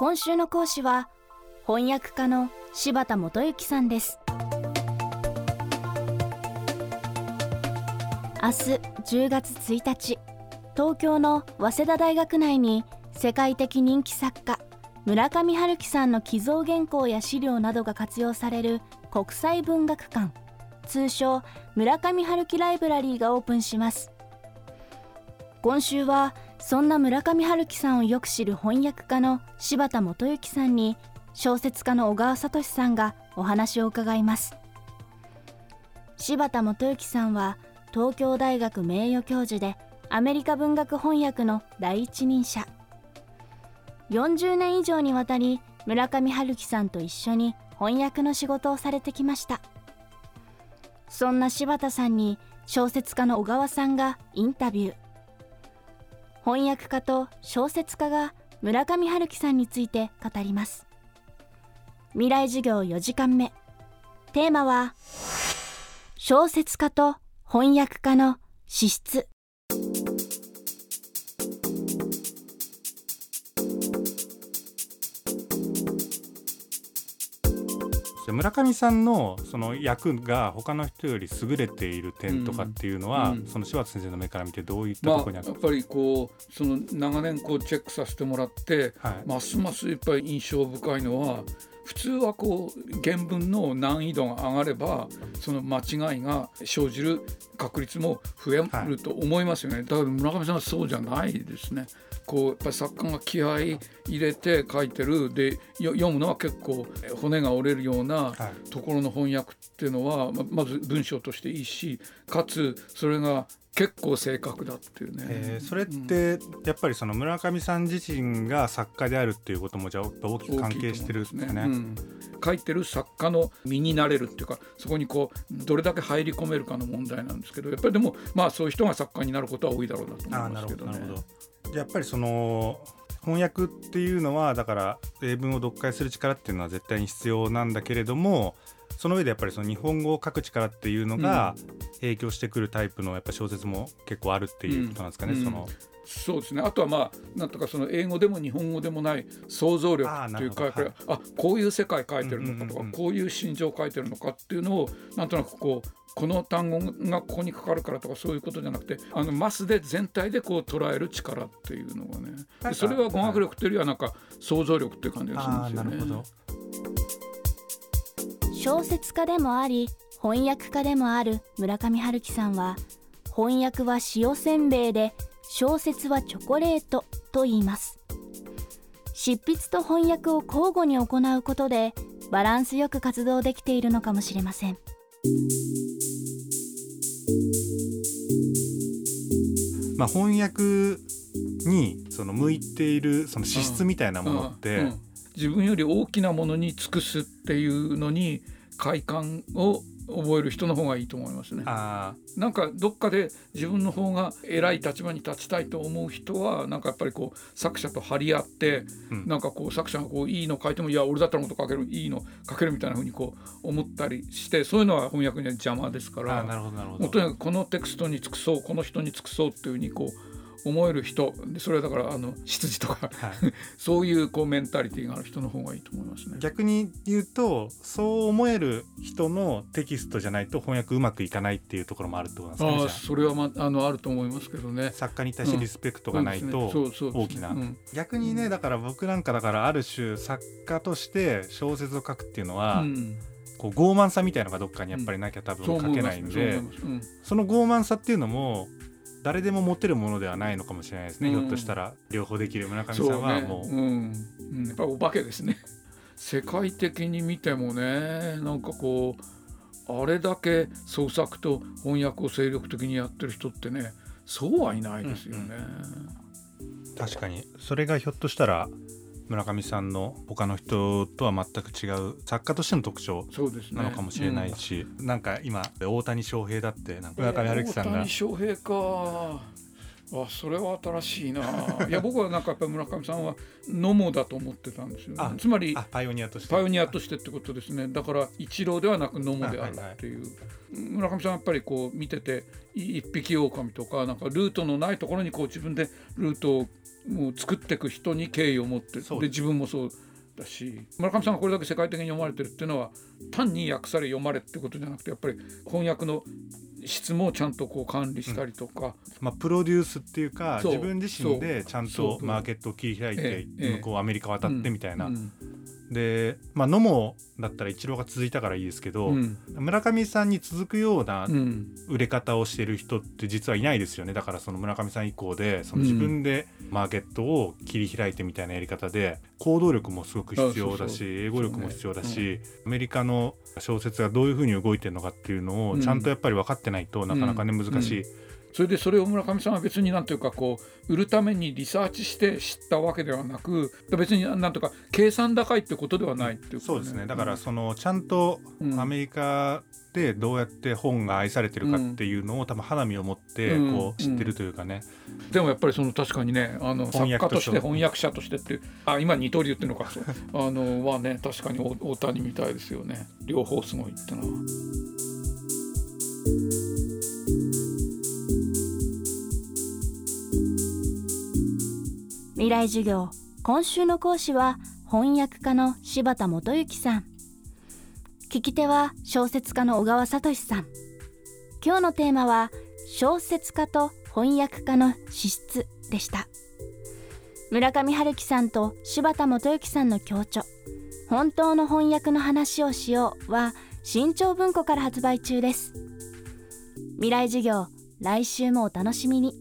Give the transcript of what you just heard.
今週の講師は翻訳家の柴田元幸さんです。明日10月1日東京の早稲田大学内に世界的人気作家村上春樹さんの寄贈原稿や資料などが活用される国際文学館通称村上春樹ライブラリーがオープンします。今週はそんな村上春樹さんをよく知る翻訳家の柴田元幸さんに小説家の小川聡さんがお話を伺います。柴田元幸さんは東京大学名誉教授でアメリカ文学翻訳の第一人者。40年以上にわたり村上春樹さんと一緒に翻訳の仕事をされてきました。そんな柴田さんに小説家の小川さんがインタビュー。翻訳家と小説家が村上春樹さんについて語ります。未来授業4時間目。テーマは小説家と翻訳家の資質。村上さんのその役が他の人より優れている点とかっていうのは、うん、その柴田先生の目から見てどういったところにある、まあ、やっぱりこうその長年こうチェックさせてもらって、はい、ますますやっぱり印象深いのは普通はこう原文の難易度が上がればその間違いが生じる確率も増えると思いますよね、はい、だから村上さんはそうじゃないですね。こうやっぱり作家が気合い入れて書いてるで読むのは結構骨が折れるようなところの翻訳っていうのはまず文章としていいしかつそれが結構正確だっていうね、えー、それってやっぱりその村上さん自身が作家であるっていうこともじゃあ大きく関係してるんですね。すねうん、書いてる作家の身になれるっていうかそこにこうどれだけ入り込めるかの問題なんですけどやっぱりでもまあそういう人が作家になることは多いだろうなと思いますけどね。やっぱりその翻訳っていうのはだから英文を読解する力っていうのは絶対に必要なんだけれどもその上でやっぱりその日本語を書く力っていうのが影響してくるタイプのやっぱ小説も結構あるっていうことなんですかね、うん、その。そうですね。あとはまあなんとかその英語でも日本語でもない想像力っていうかあ,、はい、あこういう世界書いてるのかとか、こういう心情書いてるのかっていうのをなんとなくこうこの単語がここにかかるからとかそういうことじゃなくてあのマスで全体でこう捉える力っていうのがね。それは語学力というよりはなんか想像力っていう感じがするんですよね。小説家でもあり翻訳家でもある村上春樹さんは翻訳は塩せんべいで小説はチョコレートと言います。執筆と翻訳を交互に行うことでバランスよく活動できているのかもしれません。まあ、翻訳にその向いているその資質みたいなものって、うんうん、自分より大きなものに尽くすっていうのに快感を覚える人の方がいいと思いますね。なんかどっかで自分の方が偉い立場に立ちたいと思う人はなんかやっぱりこう作者と張り合って、うん、なんかこう作者がこういいの書いてもいや俺だったらもっと書けるいいの書けるみたいなふうにこう思ったりしてそういうのは翻訳には邪魔ですからもうとにかくこのテクストに尽くそうこの人に尽くそうっていうふうにこう思える人。それはだからあの執事とか、はい、そういうこうメンタリティーがある人の方がいいと思いますね。逆に言うとそう思える人のテキストじゃないと翻訳うまくいかないっていうところもあるってことなんですかねあそれは、ま、あのあると思いますけどね。作家に対してリスペクトがないと大きな逆にねだから僕なんかだからある種作家として小説を書くっていうのは、うん。こう傲慢さみたいのがどっかにやっぱりなきゃ多分書けないんで、その傲慢さっていうのも誰でも持てるものではないのかもしれないですね、うん、ひょっとしたら両方できる村上さんはもう。う、ね、うん。うん、やっぱお化けですね。世界的に見てもねなんかこうあれだけ創作と翻訳を精力的にやってる人ってねそうはいないですよね、うんうん、確かに。それがひょっとしたら村上さんの他の人とは全く違う作家としての特徴なのかもしれないし、ねうん、なんか今大谷翔平だってなんか村上春樹さんが、大谷翔平かあそれは新しいな。いや僕はなんかやっぱり村上さんはノモだと思ってたんですよ、ね、つまりパイオニアとして。パイオニアとしてってことですね。だから一郎ではなくノモであるっていう、はいはい、村上さんやっぱりこう見てて一匹狼とかなんかルートのないところにこう自分でルートをもう作っていく人に敬意を持ってで自分もそうだし村上さんがこれだけ世界的に読まれてるっていうのは単に訳され読まれってことじゃなくてやっぱり翻訳の質もちゃんとこう管理したりとか、うん、まあ、プロデュースっていうか自分自身でちゃんとマーケットを切り開いて向こうアメリカ渡ってみたいな。で、まあ、野茂だったらイチローが続いたからいいですけど、うん、村上さんに続くような売れ方をしてる人って実はいないですよね。だからその村上さん以降でその自分でマーケットを切り開いてみたいなやり方で行動力もすごく必要だし英語力も必要だし、アメリカの小説がどういうふうに動いてるのかっていうのをちゃんとやっぱり分かってないとなかなかね難しい。それでそれを村上さんは別になんというかこう売るためにリサーチして知ったわけではなく別になんとか計算高いってことではないっていう、ね、そうですね。だからそのちゃんとアメリカでどうやって本が愛されてるかっていうのを、多分花見を持ってこう知ってるというかね、うん。うん、でもやっぱりその確かにねあの作家として翻訳者としてってあ今二刀流っていうのか。あのはね確かに大谷みたいですよね。両方すごいってのは。未来授業今週の講師は翻訳家の柴田元幸さん。聞き手は小説家の小川聡さん。今日のテーマは小説家と翻訳家の資質でした。村上春樹さんと柴田元幸さんの共著本当の翻訳の話をしようは新潮文庫から発売中です。未来授業来週もお楽しみに。